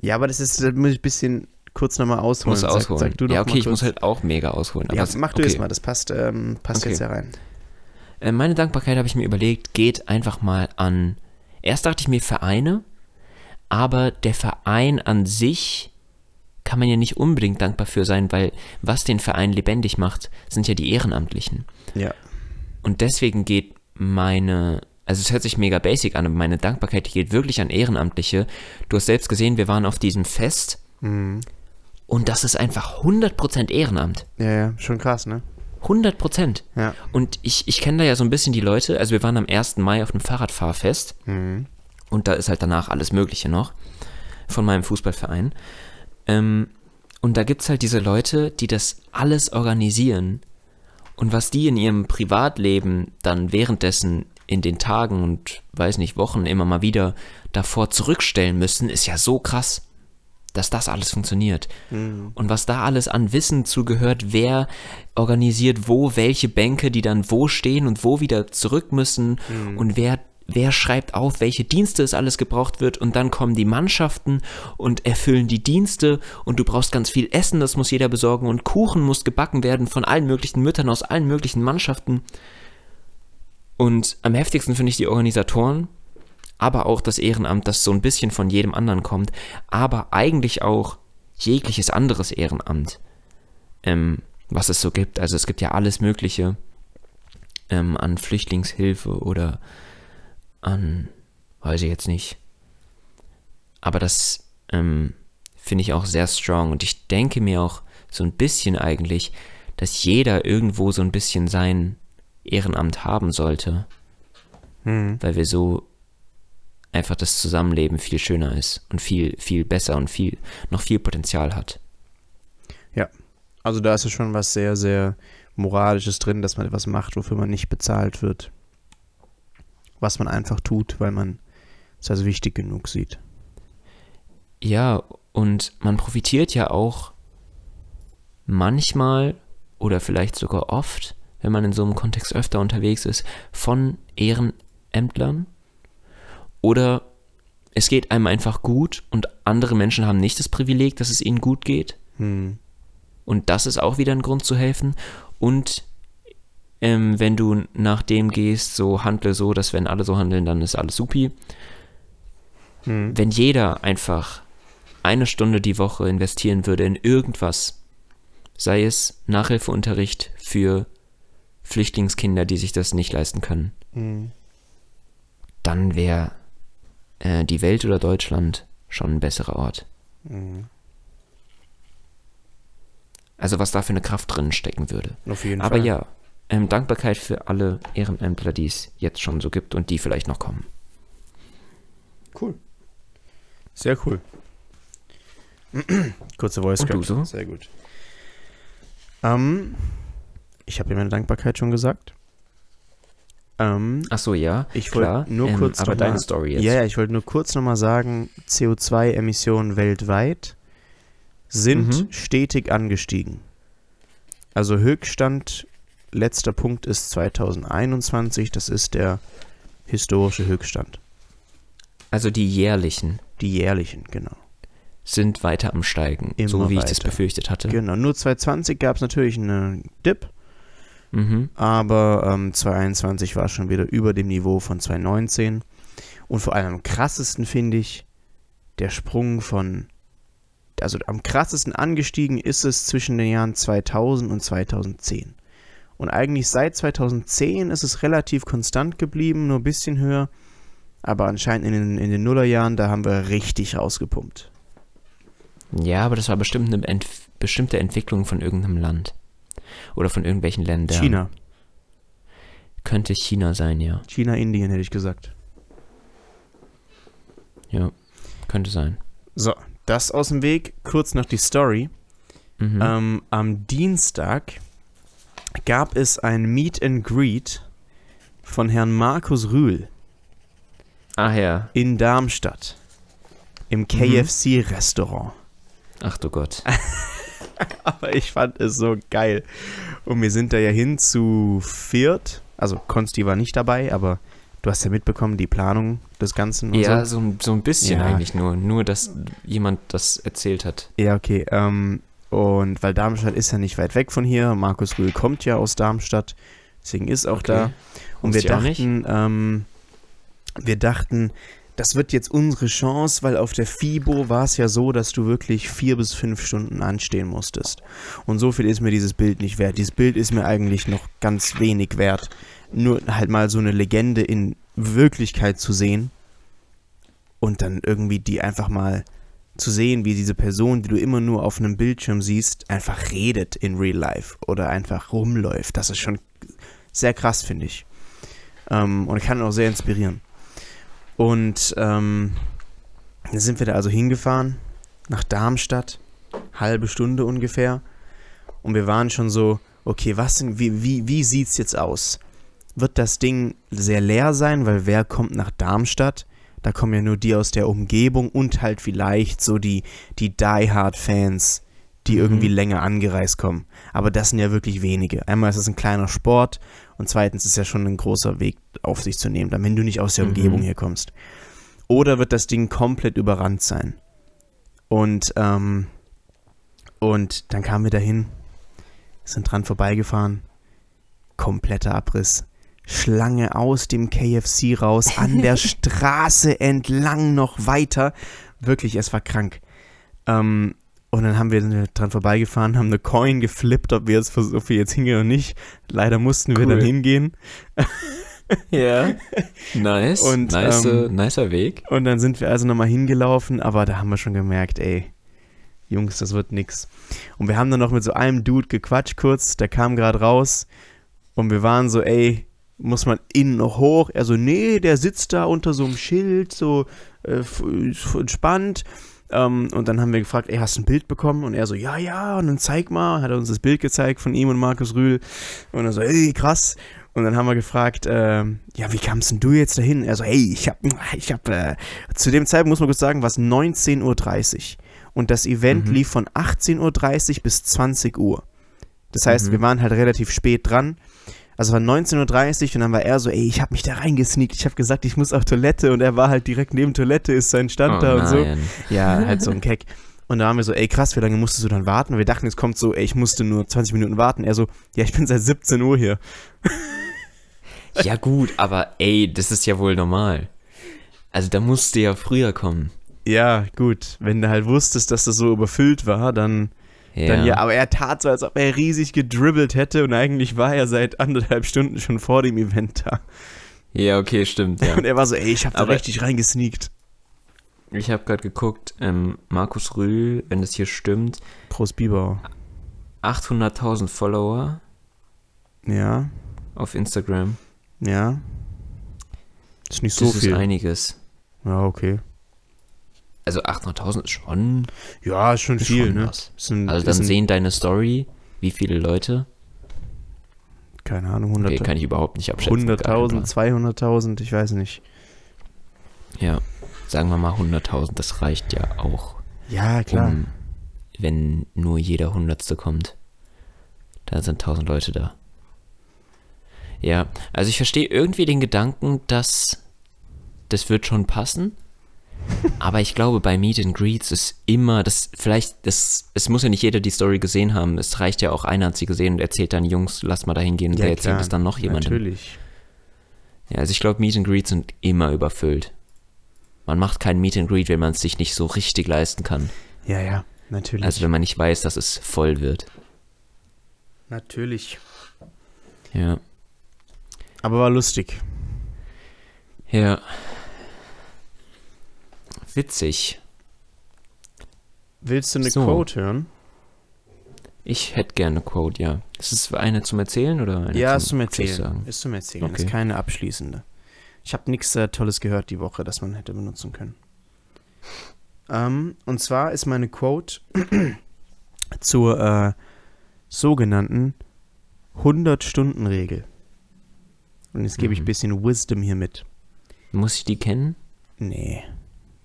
Ja, aber das ist, da muss ich ein bisschen kurz nochmal ausholen. Muss Sag- ausholen. Sag, du doch ja, okay, ich muss halt auch mega ausholen. Ja, mach du okay. es mal, das passt, ähm, passt Okay. jetzt ja rein. Äh, Meine Dankbarkeit habe ich mir überlegt, geht einfach mal an. Erst dachte ich mir Vereine, aber der Verein an sich kann man ja nicht unbedingt dankbar für sein, weil was den Verein lebendig macht, sind ja die Ehrenamtlichen. Ja. Und deswegen geht meine, also es hört sich mega basic an, aber meine Dankbarkeit die geht wirklich an Ehrenamtliche. Du hast selbst gesehen, wir waren auf diesem Fest Mhm. und das ist einfach 100% Ehrenamt. Ja, ja, schon krass, ne? 100 Prozent. Ja. Und ich, ich kenne da ja so ein bisschen die Leute. Also wir waren am 1. Mai auf einem Fahrradfahrfest Mhm. Und da ist halt danach alles Mögliche noch von meinem Fußballverein. Ähm, und da gibt es halt diese Leute, die das alles organisieren. Und was die in ihrem Privatleben dann währenddessen in den Tagen und weiß nicht, Wochen immer mal wieder davor zurückstellen müssen, ist ja so krass, dass das alles funktioniert. Und was da alles an Wissen zugehört, wer organisiert wo, welche Bänke, die dann wo stehen und wo wieder zurück müssen und wer wer schreibt auf, welche Dienste es alles gebraucht wird und dann kommen die Mannschaften und erfüllen die Dienste und du brauchst ganz viel Essen, das muss jeder besorgen und Kuchen muss gebacken werden von allen möglichen Müttern aus allen möglichen Mannschaften. Und am heftigsten finde ich die Organisatoren, aber auch das Ehrenamt, das so ein bisschen von jedem anderen kommt, aber eigentlich auch jegliches anderes Ehrenamt, ähm, was es so gibt. Also es gibt ja alles Mögliche ähm, an Flüchtlingshilfe oder an, weiß ich jetzt nicht. Aber das ähm, finde ich auch sehr strong und ich denke mir auch so ein bisschen eigentlich, dass jeder irgendwo so ein bisschen sein Ehrenamt haben sollte, Mhm. weil wir so einfach das Zusammenleben viel schöner ist und viel, viel besser und viel, noch viel Potenzial hat. Ja. Also da ist ja schon was sehr, sehr Moralisches drin, dass man etwas macht, wofür man nicht bezahlt wird. Was man einfach tut, weil man es als wichtig genug sieht. Ja, und man profitiert ja auch manchmal oder vielleicht sogar oft, wenn man in so einem Kontext öfter unterwegs ist, von Ehrenämtlern. Oder es geht einem einfach gut und andere Menschen haben nicht das Privileg, dass es ihnen gut geht. Hm. Und das ist auch wieder ein Grund zu helfen. Und ähm, wenn du nach dem gehst, so handle so, dass wenn alle so handeln, dann ist alles supi. Hm. Wenn jeder einfach eine Stunde die Woche investieren würde in irgendwas, sei es Nachhilfeunterricht für Flüchtlingskinder, die sich das nicht leisten können, Hm. dann wäre äh, die Welt oder Deutschland schon ein besserer Ort. Hm. Also was da für eine Kraft drin stecken würde. Auf jeden Aber Fall. ja, ähm, Dankbarkeit für alle Ehrenämtler, die es jetzt schon so gibt und die vielleicht noch kommen. Cool. Sehr cool. Kurze Voice Und du Crack. so? Sehr gut. Ähm, ich habe ja meine Dankbarkeit schon gesagt. Ähm, Ach so, ja. ich wollte nur ähm, kurz Aber noch mal- deine Story jetzt. Ja, ja, ich wollte nur kurz nochmal sagen, CO2-Emissionen weltweit sind Mhm. stetig angestiegen. Also Höchststand, letzter Punkt ist 2021, das ist der historische Höchststand. Also die jährlichen Die jährlichen, genau. sind weiter am Steigen, Immer so wie ich das weiter. befürchtet hatte. Genau, nur 2020 gab es natürlich einen Dip, Mhm. aber ähm, 2021 war schon wieder über dem Niveau von 2019. Und vor allem am krassesten finde ich, der Sprung von, also am krassesten angestiegen ist es zwischen den Jahren 2000 und 2010. Und eigentlich seit 2010 ist es relativ konstant geblieben, nur ein bisschen höher. Aber anscheinend in den, in den Nullerjahren, da haben wir richtig rausgepumpt. Ja, aber das war bestimmt eine ent bestimmte Entwicklung von irgendeinem Land. Oder von irgendwelchen Ländern. China. Könnte China sein, ja. China, Indien hätte ich gesagt. Ja, könnte sein. So, das aus dem Weg. Kurz noch die Story. Mhm. Ähm, am Dienstag gab es ein Meet and Greet von Herrn Markus Rühl Ach ja. in Darmstadt im KFC-Restaurant. Ach du Gott. Aber ich fand es so geil. Und wir sind da ja hin zu viert. Also Konsti war nicht dabei, aber du hast ja mitbekommen, die Planung des Ganzen Ja, so. so, ein- so ein bisschen Ja. eigentlich nur. Nur, dass jemand das erzählt hat. Ja, okay. Ähm, und weil Darmstadt ist ja nicht weit weg von hier. Markus Rühl kommt ja aus Darmstadt. Deswegen ist auch Okay. da. Und wir dachten, ähm, wir dachten, das wird jetzt unsere Chance, weil auf der FIBO war es ja so, dass du wirklich vier bis fünf Stunden anstehen musstest. Und so viel ist mir dieses Bild nicht wert. Dieses Bild ist mir eigentlich noch ganz wenig wert. Nur halt mal so eine Legende in Wirklichkeit zu sehen und dann irgendwie die einfach mal zu sehen, wie diese Person, die du immer nur auf einem Bildschirm siehst, einfach redet in Real Life oder einfach rumläuft. Das ist schon sehr krass, finde ich. Ähm, und kann auch sehr inspirieren. Und ähm, dann sind wir da also hingefahren, nach Darmstadt, halbe Stunde ungefähr. Und wir waren schon so, okay, was wie, wie, wie sieht's jetzt aus? Wird das Ding sehr leer sein, weil wer kommt nach Darmstadt? Da kommen ja nur die aus der Umgebung und halt vielleicht so die, die Die Hard Fans, die Mhm. irgendwie länger angereist kommen. Aber das sind ja wirklich wenige. Einmal ist es ein kleiner Sport und zweitens ist ja schon ein großer Weg auf sich zu nehmen, wenn du nicht aus der Mhm. Umgebung hier kommst. Oder wird das Ding komplett überrannt sein? Und, ähm, und dann kamen wir dahin, sind dran vorbeigefahren, kompletter Abriss. Schlange aus dem KFC raus, an der Straße entlang noch weiter. Wirklich, es war krank. Ähm, und dann haben wir dran vorbeigefahren, haben eine Coin geflippt, ob wir jetzt, ob wir jetzt hingehen oder nicht. Leider mussten wir Cool. dann hingehen. Ja. Nice. Und, nice, ähm, nicer Weg. Und dann sind wir also nochmal hingelaufen, aber da haben wir schon gemerkt, ey, Jungs, das wird nix. Und wir haben dann noch mit so einem Dude gequatscht kurz, der kam gerade raus und wir waren so, ey, muss man innen noch hoch? Er so, nee, der sitzt da unter so einem Schild, so äh, entspannt. Ähm, und dann haben wir gefragt, ey, hast du ein Bild bekommen? Und er so, ja, ja, und dann zeig mal. Hat er uns das Bild gezeigt von ihm und Markus Rühl. Und er so, ey, krass. Und dann haben wir gefragt, ähm, ja, wie kamst denn du jetzt dahin? Er so, hey, ich hab, ich hab, äh, zu dem Zeitpunkt muss man kurz sagen, war es 19.30 Uhr. Und das Event Mhm. lief von 18.30 Uhr bis 20 Uhr. Das heißt, Mhm. wir waren halt relativ spät dran. Also es war 19.30 Uhr und dann war er so, ey, ich hab mich da reingesneakt. Ich hab gesagt, ich muss auf Toilette und er war halt direkt neben Toilette, ist sein Stand oh, da und so. nein. Ja, halt so ein Keck. Und da waren wir so, ey krass, wie lange musstest du dann warten? Und wir dachten, es kommt so, ey, ich musste nur 20 Minuten warten. Er so, ja, ich bin seit 17 Uhr hier. Ja, gut, aber ey, das ist ja wohl normal. Also da musst du ja früher kommen. Ja, gut. Wenn du halt wusstest, dass das so überfüllt war, dann Ja. Dann ja, aber er tat so, als ob er riesig gedribbelt hätte und eigentlich war er seit anderthalb Stunden schon vor dem Event da. ja, okay, stimmt, ja. Und er war so, ey, ich hab da Aber- richtig reingesneakt. Ich habe gerade geguckt, ähm, Markus Rühl, wenn das hier stimmt, Prost Bieber. 800.000 Follower Ja, auf Instagram. ja. Ist nicht Das so ist viel. einiges. Ja, okay. Also 800.000 ist schon, Ja, ist schon ist viel, schon ne? ein, Also dann sehen deine Story, wie viele Leute. keine Ahnung, Okay, 100, kann ich überhaupt nicht abschätzen. 100.000, 200.000, ich weiß nicht. Ja, sagen wir mal 100.000, das reicht ja auch. Ja, klar. Um, wenn nur jeder Hundertste kommt. Da sind 1000 Leute da. Ja, also ich verstehe irgendwie den Gedanken, dass das wird schon passen. Aber ich glaube, bei Meet and Greets ist immer, das vielleicht, das, es muss ja nicht jeder die Story gesehen haben. Es reicht ja auch, einer hat sie gesehen und erzählt dann, Jungs, lass mal da hingehen und ja, der erzählt es dann noch jemandem. Natürlich. Ja, also ich glaube, Meet and Greets sind immer überfüllt. man macht kein Meet and Greet, wenn man es sich nicht so richtig leisten kann. Ja, ja, natürlich. Also wenn man nicht weiß, dass es voll wird. natürlich. Ja. Aber war lustig. Ja. Witzig. Willst du eine So. Quote hören? Ich hätte gerne Quote, ja. Ist es eine zum Erzählen oder eine Ja, zum ist zum Erzählen. Durchsagen? Ist zum Erzählen. Okay. Ist keine abschließende. Ich habe nichts äh, Tolles gehört die Woche, das man hätte benutzen können. Ähm, und zwar ist meine Quote zur äh, sogenannten 100-Stunden-Regel. Und jetzt gebe ich ein Mhm. bisschen Wisdom hier mit. Muss ich die kennen? Nee.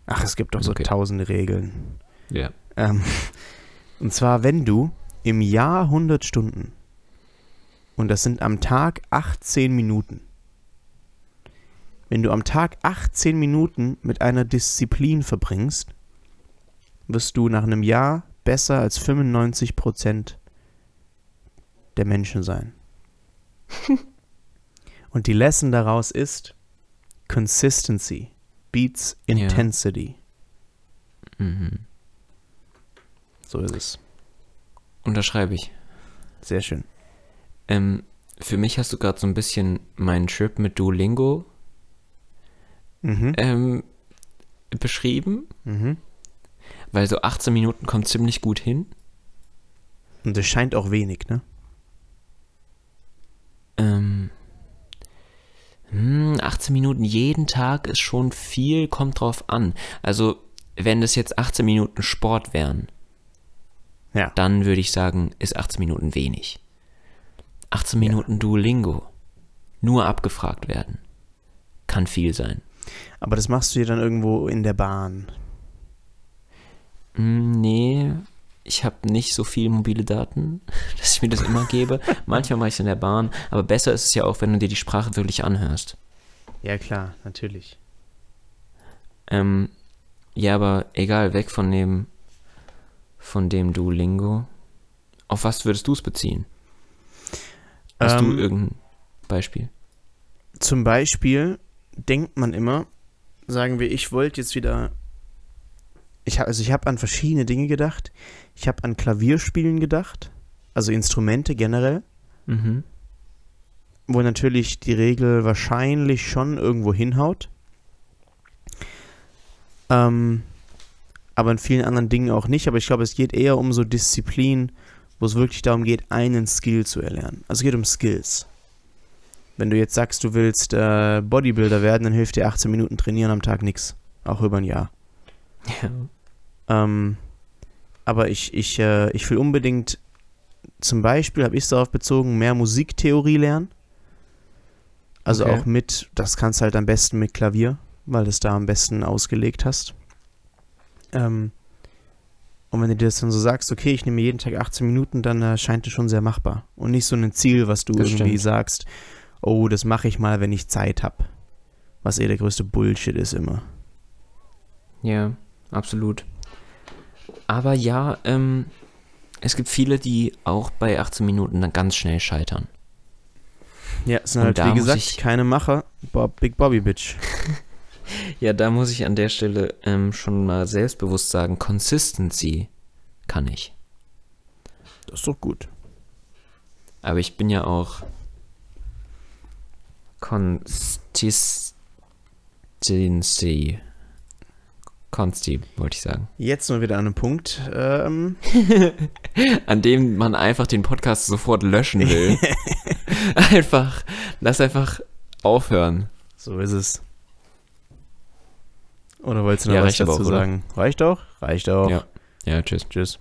Ach, es gibt doch so Okay. tausende Regeln. Ja. Ähm, und zwar, wenn du im Jahr 100 Stunden und das sind am Tag 18 Minuten. Wenn du am Tag 18 Minuten mit einer Disziplin verbringst, wirst du nach einem Jahr besser als 95% der Menschen sein. und die Lesson daraus ist Consistency beats Ja. Intensity. Mhm. So ist es. Unterschreibe ich. Sehr schön. Ähm, für mich hast du gerade so ein bisschen meinen Trip mit Duolingo Mhm. ähm, beschrieben, Mhm. weil so 18 Minuten kommt ziemlich gut hin. Und es scheint auch wenig, ne? Ähm, hm, 18 Minuten jeden Tag ist schon viel, kommt drauf an. Also, wenn das jetzt 18 Minuten Sport wären, Ja. dann würde ich sagen, ist 18 Minuten wenig. 18 Ja. Minuten Duolingo, nur abgefragt werden, kann viel sein. Aber das machst du dir dann irgendwo in der Bahn. Hm, nee, ich habe nicht so viel mobile Daten, dass ich mir das immer gebe. Manchmal mache ich es in der Bahn, aber besser ist es ja auch, wenn du dir die Sprache wirklich anhörst. Ja, klar, natürlich. Ähm, ja, aber egal, weg von dem, von dem Duolingo. Auf was würdest du es beziehen? Hast du Ähm, irgendein Beispiel? Zum Beispiel denkt man immer, sagen wir, ich wollte jetzt wieder. Ich hab, also ich habe an verschiedene Dinge gedacht. Ich habe an Klavierspielen gedacht, also Instrumente generell, Mhm. wo natürlich die Regel wahrscheinlich schon irgendwo hinhaut. Ähm, aber in vielen anderen Dingen auch nicht. Aber ich glaube, es geht eher um so Disziplin, wo es wirklich darum geht, einen Skill zu erlernen. Also es geht um Skills. Wenn du jetzt sagst, du willst äh, Bodybuilder werden, dann hilft dir 18 Minuten trainieren am Tag nichts. Auch über ein Jahr. Ja. Ähm, aber ich, ich, äh, ich will unbedingt, zum Beispiel habe ich es darauf bezogen, mehr Musiktheorie lernen. Also Okay. auch mit, das kannst du halt am besten mit Klavier, weil du es da am besten ausgelegt hast. Ähm, und wenn du dir das dann so sagst, okay, ich nehme jeden Tag 18 Minuten, dann äh, scheint es schon sehr machbar. Und nicht so ein Ziel, was du Das irgendwie stimmt. sagst, oh, das mache ich mal, wenn ich Zeit habe. Was eh der größte Bullshit ist immer. Ja, absolut. Aber ja, ähm, es gibt viele, die auch bei 18 Minuten dann ganz schnell scheitern. Ja, es sind Und halt, wie gesagt, ich- keine Macher. Bob, Big Bobby Bitch. Ja, da muss ich an der Stelle ähm, schon mal selbstbewusst sagen, Consistency kann ich. Das ist doch gut. Aber ich bin ja auch Consistency. Consti, wollte ich sagen. Jetzt mal wieder an einem Punkt. Ähm, An dem man einfach den Podcast sofort löschen will. einfach, lass einfach aufhören. so ist es. Oder wolltest du noch Ja, was dazu auch, sagen? Reicht auch? Reicht auch. Ja. Ja, tschüss. Tschüss.